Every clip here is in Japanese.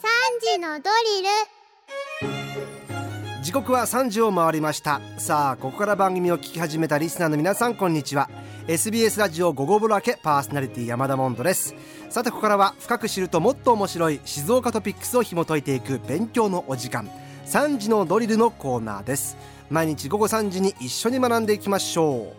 時のドリル。時刻は3時を回りました。さあここから番組を聞き始めたリスナーの皆さんこんにちは。SBS ラジオ午後ブラケパーソナリティ山田モンドです。さてここからは深く知るともっと面白い静岡トピックスを紐解いていく勉強のお時間。3時のドリルのコーナーです。毎日午後3時に一緒に学んでいきましょ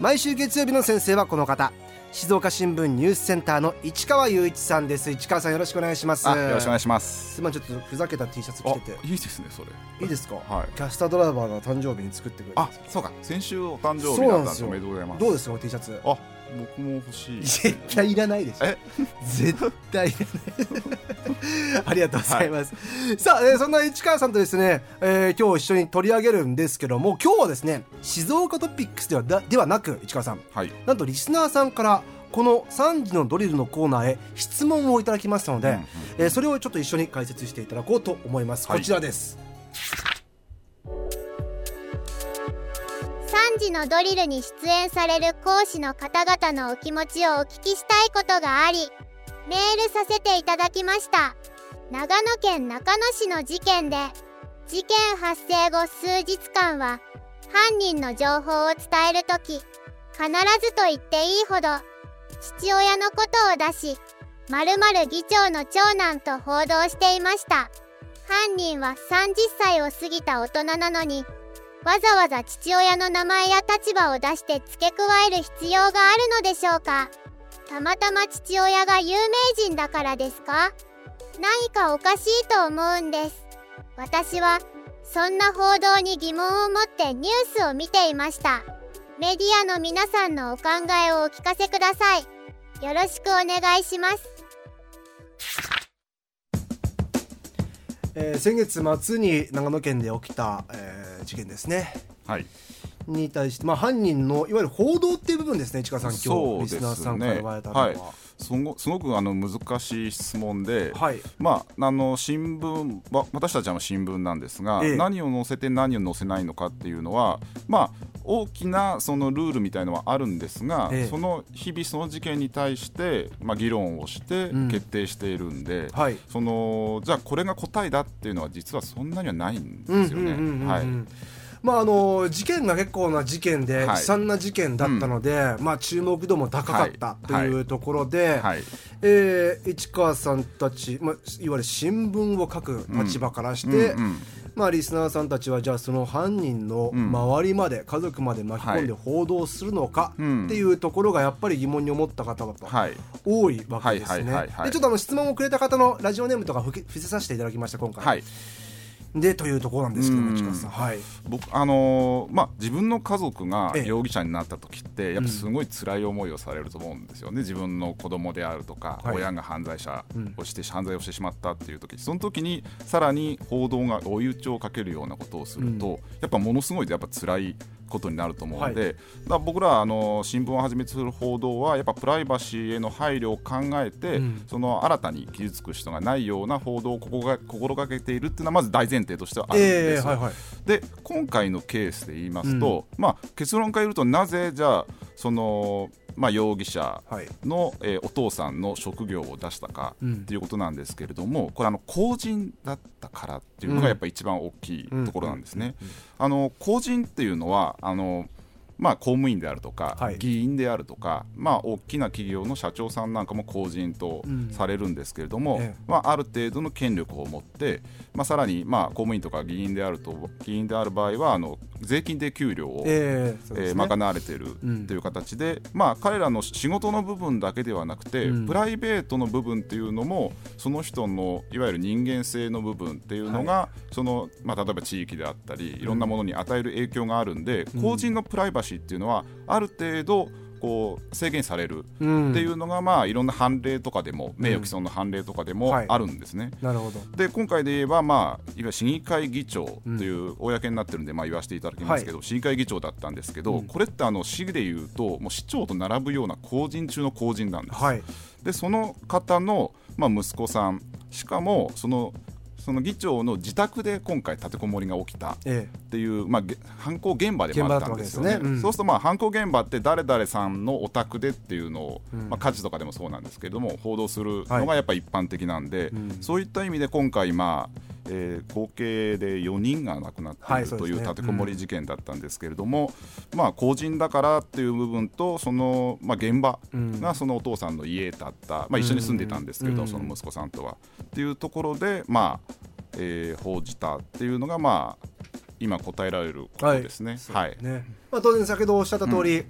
う。毎週月曜日の先生はこの方。静岡新聞ニュースセンターの市川雄一さんです。市川さんよろしくお願いします。よろしくお願いします。すまちょっとふざけた T シャツ着てて。いいですねそれ。いいですか、はい、キャスタードライバーの誕生日に作ってくれあそうか。先週お誕生日だったんでおめでとうございます。どうですか T シャツ？あ僕も欲しい。絶対いらないでしょ。え？絶対いらない。ありがとうございます、はい、さあ、えー、そんな市川さんとですね、えー、今日一緒に取り上げるんですけども今日はですね静岡トピックスではではなく市川さん、はい、なんとリスナーさんからこの3時のドリルのコーナーへ質問をいただきましたので、うんうん、えー、それをちょっと一緒に解説していただこうと思います、はい、こちらです時のドリルに出演される講師の方々のお気持ちをお聞きしたいことがありメールさせていただきました長野県中野市の事件で事件発生後数日間は犯人の情報を伝えるとき必ずと言っていいほど父親のことを出し、〇〇議長の長男と報道していました。犯人は30歳を過ぎた大人なのに、わざわざ父親の名前や立場を出して付け加える必要があるのでしょうか？たまたま父親が有名人だからですか？何かおかしいと思うんです。私は、そんな報道に疑問を持ってニュースを見ていました。メディアの皆さんのお考えをお聞かせください。よろしくお願いします。えー、先月末に長野県で起きた、えー、事件ですね。はい。に対して、まあ、犯人のいわゆる報道っていう部分ですね、市川さん、今日、リスナーさんから言われたのは。はいすごすごくあの難しい質問で、はい、まあ、あの新聞私たちは新聞なんですが、ええ、何を載せて何を載せないのかっていうのは、まあ、大きなそのルールみたいのはあるんですが、え、その日々その事件に対して、まあ、議論をして決定しているんで、うんはい、そのじゃあこれが答えだっていうのは実はそんなにはないんですよね。はい。まあ、あの事件が結構な事件で、悲惨な事件だったので、うん、まあ、注目度も高かったというところで、はい、えー、市川さんたち、まあ、いわゆる新聞を書く立場からして、うんうんうんまあ、リスナーさんたちはじゃあその犯人の周りまで、家族まで巻き込んで報道するのかっていうところがやっぱり疑問に思った方々多いわけですね。でちょっとあの質問をくれた方のラジオネームとか伏せさせていただきました今回。はいでというところなんですけども、はい、僕あのー、まあ自分の家族が容疑者になった時ってやっぱすごい辛い思いをされると思うんですよね、自分の子供であるとか、はい、親が犯罪者をして、犯罪をしてしまったっていう時その時にさらに報道が追い打ちをかけるようなことをすると、うん、やっぱものすごいやっぱ辛いことになると思うので、はい、だ僕らあの新聞をはじめとする報道はやっぱプライバシーへの配慮を考えて、うん、その新たに傷つく人がないような報道をここが心がけているっていうのはまず大前提としてはあるんです、えーはいはい、で今回のケースで言いますと、うん、まあ、結論から言うとなぜじゃあそのまあ、容疑者の、はい、えー、お父さんの職業を出したかということなんですけれども、うん、これあの公人だったからっていうのがやっぱり一番大きいところなんですね。あの公人っていうのはあのまあ、公務員であるとか、はい、議員であるとか、まあ、大きな企業の社長さんなんかも公人とされるんですけれども、うんええ、まあ、ある程度の権力を持って、まあ、さらに、まあ、公務員とか議員であると議員である場合はあの税金で給料を、えーね、えー、賄われているという形で、うん、まあ、彼らの仕事の部分だけではなくて、うん、プライベートの部分っていうのもその人のいわゆる人間性の部分っていうのが、はい、そのまあ、例えば地域であったりいろんなものに与える影響があるんで、公人のプライバシーっていうのはある程度こう制限されるっていうのが、まあいろんな判例とかでも名誉毀損の判例とかでもあるんですね。なるほど。で今回で言えば、まあ、いわゆる市議会議長という公になってるんで、まあ、言わせていただきますけど、市議会議長だったんですけど、これってあの市でいうともう市長と並ぶような公人中の公人なんです。でその方の、まあ、息子さんしかもそのその議長の自宅で今回立てこもりが起きたっていう、まあ、犯行現場でもあったんですよね、ね。うん、そうするとまあ犯行現場って誰々さんのお宅でっていうのを、うん、まあ、火事とかでもそうなんですけれども報道するのがやっぱり一般的なんで、はいうん、そういった意味で今回まあえー、合計で4人が亡くなっているという立てこもり事件だったんですけれども、まあ、公人だからっていう部分とその、まあ、現場がそのお父さんの家だった、まあ、一緒に住んでたんですけど、その息子さんとは。っていうところで、まあえー、報じたっていうのが、まあ、今答えられることですね。はい、ね。まあ、当然先ほどおっしゃった通り、う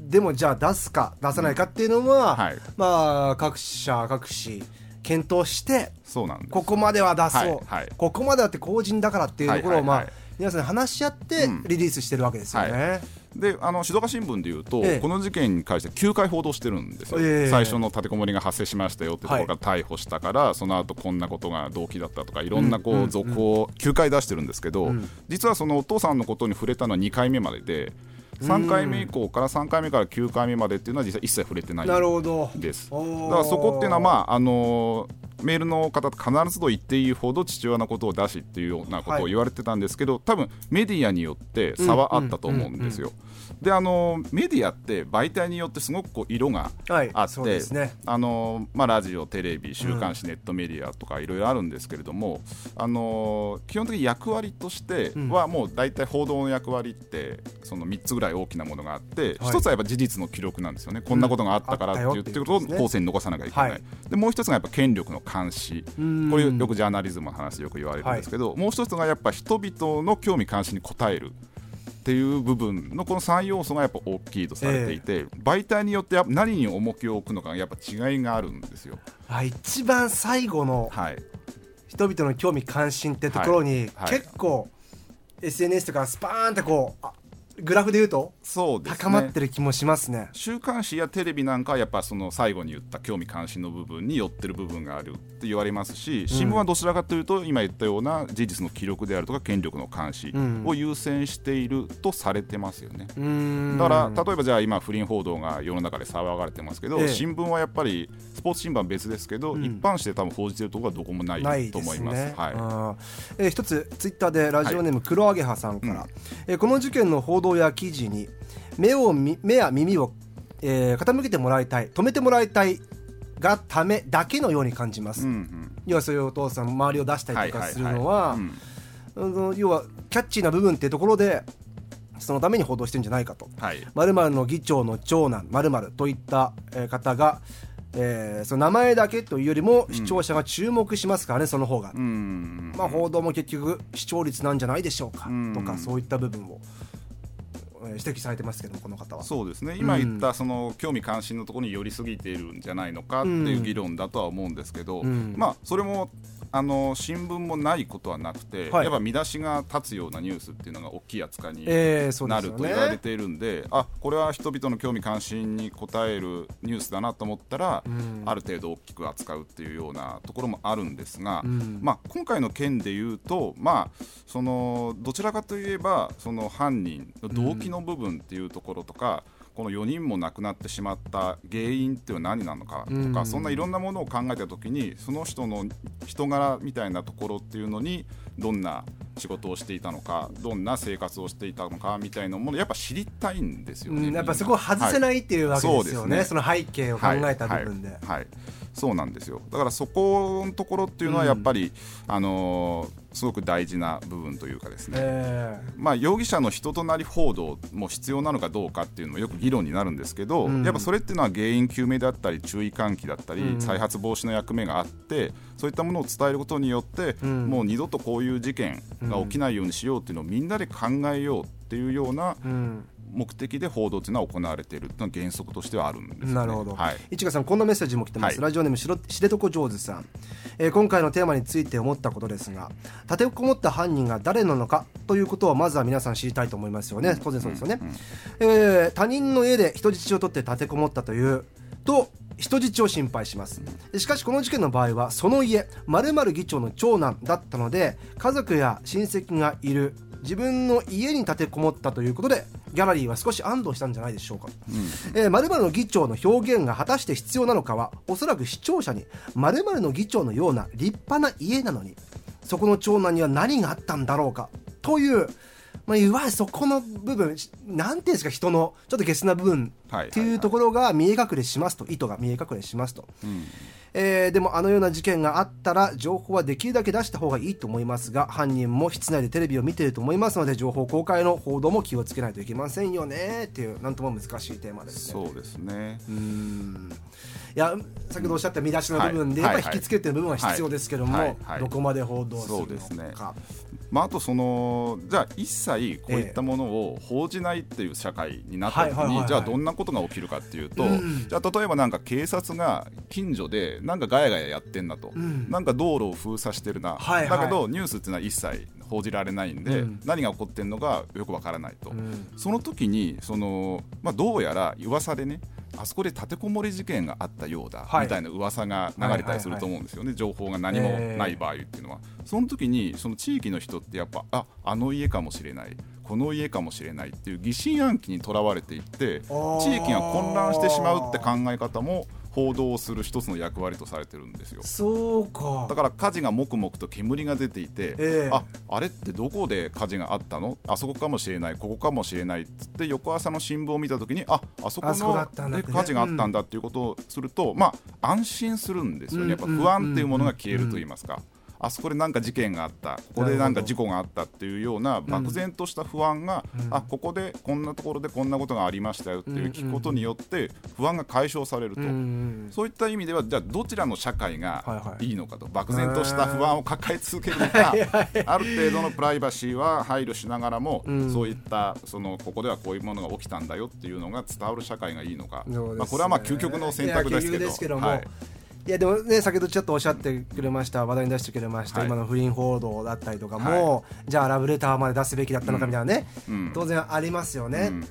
ん。でもじゃあ出すか出さないかっていうのは、うん。はい、まあ各社各紙検討してそうなんここまでは出そう、はいはい、ここまではって公人だからっていうところを、まあ、皆さん話し合ってリリースしてるわけですよね。うんはい。であの静岡新聞でいうと、ええ、この事件に関して9回報道してるんですよ、え、最初の立てこもりが発生しましたよってところから逮捕したから、はい、その後こんなことが動機だったとかいろんなこう続報を9回出してるんですけど、うん、実はそのお父さんのことに触れたのは2回目までで。3回目以降から3回目から9回目までっていうのは実際一切触れてないです。だからそこっていうのはまああのメールの方必ずと言っていいほど父親のことを出しっていうようなことを言われてたんですけど、はい、多分メディアによって差はあったと思うんですよ。であのメディアって媒体によってすごくこう色があって、ね、あのまあ、ラジオテレビ週刊誌、ネットメディアとかいろいろあるんですけれどもあの基本的に役割としてはもう大体報道の役割ってその3つぐらい大きなものがあって、はい、1つはやっぱ事実の記録なんですよね、こんなことがあったからって言ってることを後世に残さなきゃいけない、はい、でもう1つがやっぱ権力の監視。これよくジャーナリズムの話でよく言われるんですけど、はい、もう1つがやっぱ人々の興味関心に応える。っていう部分のこの3要素がやっぱ大きいとされていて、えー、媒体によって何に重きを置くのかやっぱ違いがあるんですよ。あ一番最後の人々の興味関心ってところに、結構 SNS とかスパーンってこうグラフで言うとそうです、ね、高まってる気もしますね。週刊誌やテレビなんかはやっぱその最後に言った興味関心の部分に寄ってる部分があるって言われますし新聞はどちらかというと今言ったような事実の記録であるとか権力の監視を優先しているとされてますよね、うん、だから例えばじゃあ今不倫報道が世の中で騒がれてますけど、ええ、新聞はやっぱりスポーツ新聞は別ですけど、うん、一般紙で多分報じてるところはどこもないと思います。すね、はい。えー、一つツイッターでラジオネーム黒アゲハさんから、はい、えー、この事件の報道や記事に目を目や耳を、えー、傾けてもらいたい止めてもらいたいがためだけのように感じます、うんうん、要はそういうお父さん周りを出したりとかするのは要はキャッチーな部分っていうところでそのために報道してるんじゃないかと、まる、の議長の長男まるといった方が、えー、その名前だけというよりも視聴者が注目しますからね、うん、その方が、まあ、報道も結局視聴率なんじゃないでしょうか、とかそういった部分を指摘されてますけどこの方は。そうですね。今言ったその興味関心のところに寄りすぎているんじゃないのかっていう議論だとは思うんですけど、うん、まあそれもあの新聞もないことはなくて、はい、やっぱ見出しが立つようなニュースっていうのが大きい扱いになると言われているんでえーでね、あこれは人々の興味関心に応えるニュースだなと思ったら、うん、ある程度大きく扱うっていうようなところもあるんですが、うん、まあ、今回の件でいうと、まあ、そのどちらかといえばその犯人の動機の部分っていうところとか、うんこの4人も亡くなってしまった原因っていうのは何なのかとか、うん、そんないろんなものを考えた時にその人の人柄みたいなところっていうのにどんな仕事をしていたのかどんな生活をしていたのかみたいなものやっぱ知りたいんですよね、うん、やっぱそこを外せないっていうわけですよねはい、その背景を考えた部分で、はい、はい。はい、そうなんですよ。だからそこのところっていうのはやっぱり、うん、あのーすごく大事な部分というかですね、えー、まあ、容疑者の人となり報道も必要なのかどうかっていうのもよく議論になるんですけど、うん、やっぱそれっていうのは原因究明であったり注意喚起だったり、うん、再発防止の役目があってそういったものを伝えることによって、うん、もう二度とこういう事件が起きないようにしようっていうのをみんなで考えようっていうような、目的で報道というのは行われているというのは原則としてはあるんです、ね、なるほど、はい、市川さんこんなメッセージも来てます、はい、ラジオネームしろ知床上手さん、えー、今回のテーマについて思ったことですが立てこもった犯人が誰なのかということをまずは皆さん知りたいと思いますよね。当然そうですよね、うんうん、えー、他人の家で人質を取って立てこもったというと人質を心配します。しかしこの事件の場合はその家〇〇議長の長男だったので家族や親戚がいる自分の家に立てこもったということでギャラリーは少し安堵したんじゃないでしょうか、うん。えー、〇〇の議長の表現が果たして必要なのかはおそらく視聴者に〇〇の議長のような立派な家なのにそこの長男には何があったんだろうかというまあ、いわゆるそこの部分なんていうんですか人のちょっとゲスな部分っていうところが見え隠れしますと。意図が見え隠れしますと、うん、えー、でもあのような事件があったら情報はできるだけ出した方がいいと思いますが犯人も室内でテレビを見ていると思いますので情報公開の報道も気をつけないといけませんよねっていうなんとも難しいテーマですね。そうですねうん。いや先ほどおっしゃった見出しの部分で、やっぱり引きつけてる部分は必要ですけども、どこまで報道するのか。そうですね。まあ、あとそのじゃあ一切こういったものを報じないっていう社会になった時にじゃあどんなことが起きるかっていうと、うん、じゃあ例えばなんか警察が近所でなんかガヤガヤやってんなと、うん、なんか道路を封鎖してるな、はいはい、だけどニュースっていうのは一切報じられないんで、うん、何が起こってるのかよくわからないと、その時にその、まあ、どうやら噂でねあそこで立てこもり事件があったようだ、はい、みたいな噂が流れたりすると思うんですよね、情報が何もない場合っていうのは、えー、その時にその地域の人ってやっぱああの家かもしれないこの家かもしれないっていう疑心暗鬼にとらわれていって地域が混乱してしまうって考え方も報道をする一つの役割とされてるんですよ。そうか。だから火事がもくもくと煙が出ていて、えー、ああれってどこで火事があったの？あそこかもしれないここかもしれないっつって翌朝の新聞を見た時にああそこので火事があったんだっていうことをすると、うん、まあ安心するんですよね。やっぱ不安っていうものが消えると言いますか。うんうんあそこで何か事件があった。ここで何か事故があったっていうような漠然とした不安が、うん、あここでこんなところでこんなことがありましたよっていう聞くことによって不安が解消されると、うん、そういった意味ではじゃあどちらの社会がいい。のかと、はいはい、漠然とした不安を抱え続けるのかある程度のプライバシーは配慮しながらも、うん、そういったそのここではこういうものが起きたんだよっていうのが伝わる社会がいいのか、ね、まあ、これはまあ究極の選択ですけど。はいいやでもね先ほどちょっとおっしゃってくれました話題に出してくれました、はい、今の不倫報道だったりとかも、はい、じゃあラブレターまで出すべきだったのかみたいなね、うん、当然ありますよね、うんうん、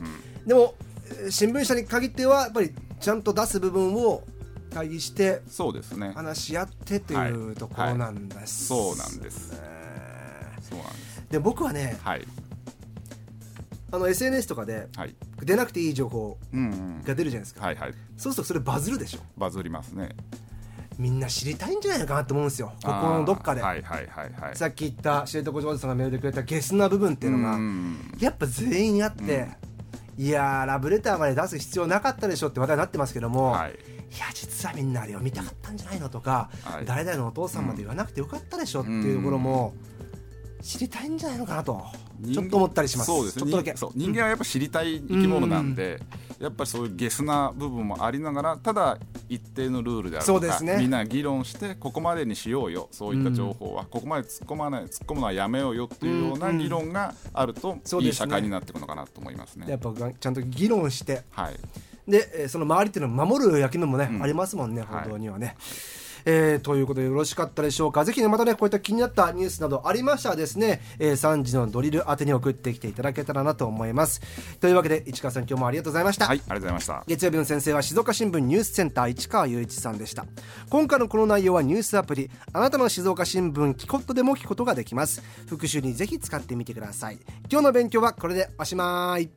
でも新聞社に限ってはやっぱりちゃんと出す部分を会議してそうですね。話し合ってというところなんです、そうなんです。そうなんです。で僕はね、はい、あの SNS とかで、出なくていい情報が出るじゃないですか、はいはい、そうするとそれバズるでしょ。バズりますねみんな知りたいんじゃないのかなと思うんですよ。ここのどっかで、はいはいはいはい、さっき言った知床上手さんがメールでくれたゲスな部分っていうのがやっぱ全員あって、いやラブレターまで出す必要なかったでしょって話題になってますけども、はい、いや実はみんなあれを見たかったんじゃないのとか、はい、誰々のお父さんまで言わなくてよかったでしょっていうところも、知りたいんじゃないのかなとちょっと思ったりします。そうですね。人間はやっぱ知りたい生き物なんで、やっぱりそういうゲスな部分もありながらただ一定のルールであるとか、ね、みんな議論してここまでにしようよそういった情報は、うん、ここまで突っ込まない突っ込むのはやめようよっていうような議論があると、うん、いい社会になっていくのかなと思いますね。やっぱちゃんと議論して、はい、でその周りっていうのを守る役目もね、うん、ありますもんね本当にはね。はいえー、ということでよろしかったでしょうか。ぜひねまたねこういった気になったニュースなどありましたらですね、えー、3時のドリル宛てに送ってきていただけたらなと思います。というわけで市川さん今日もありがとうございました。はいありがとうございました。月曜日の先生は静岡新聞ニュースセンター市川雄一さんでした。今回のこの内容はニュースアプリあなたの静岡新聞キコットでも聞くことができます。復習にぜひ使ってみてください。今日の勉強はこれでおしまい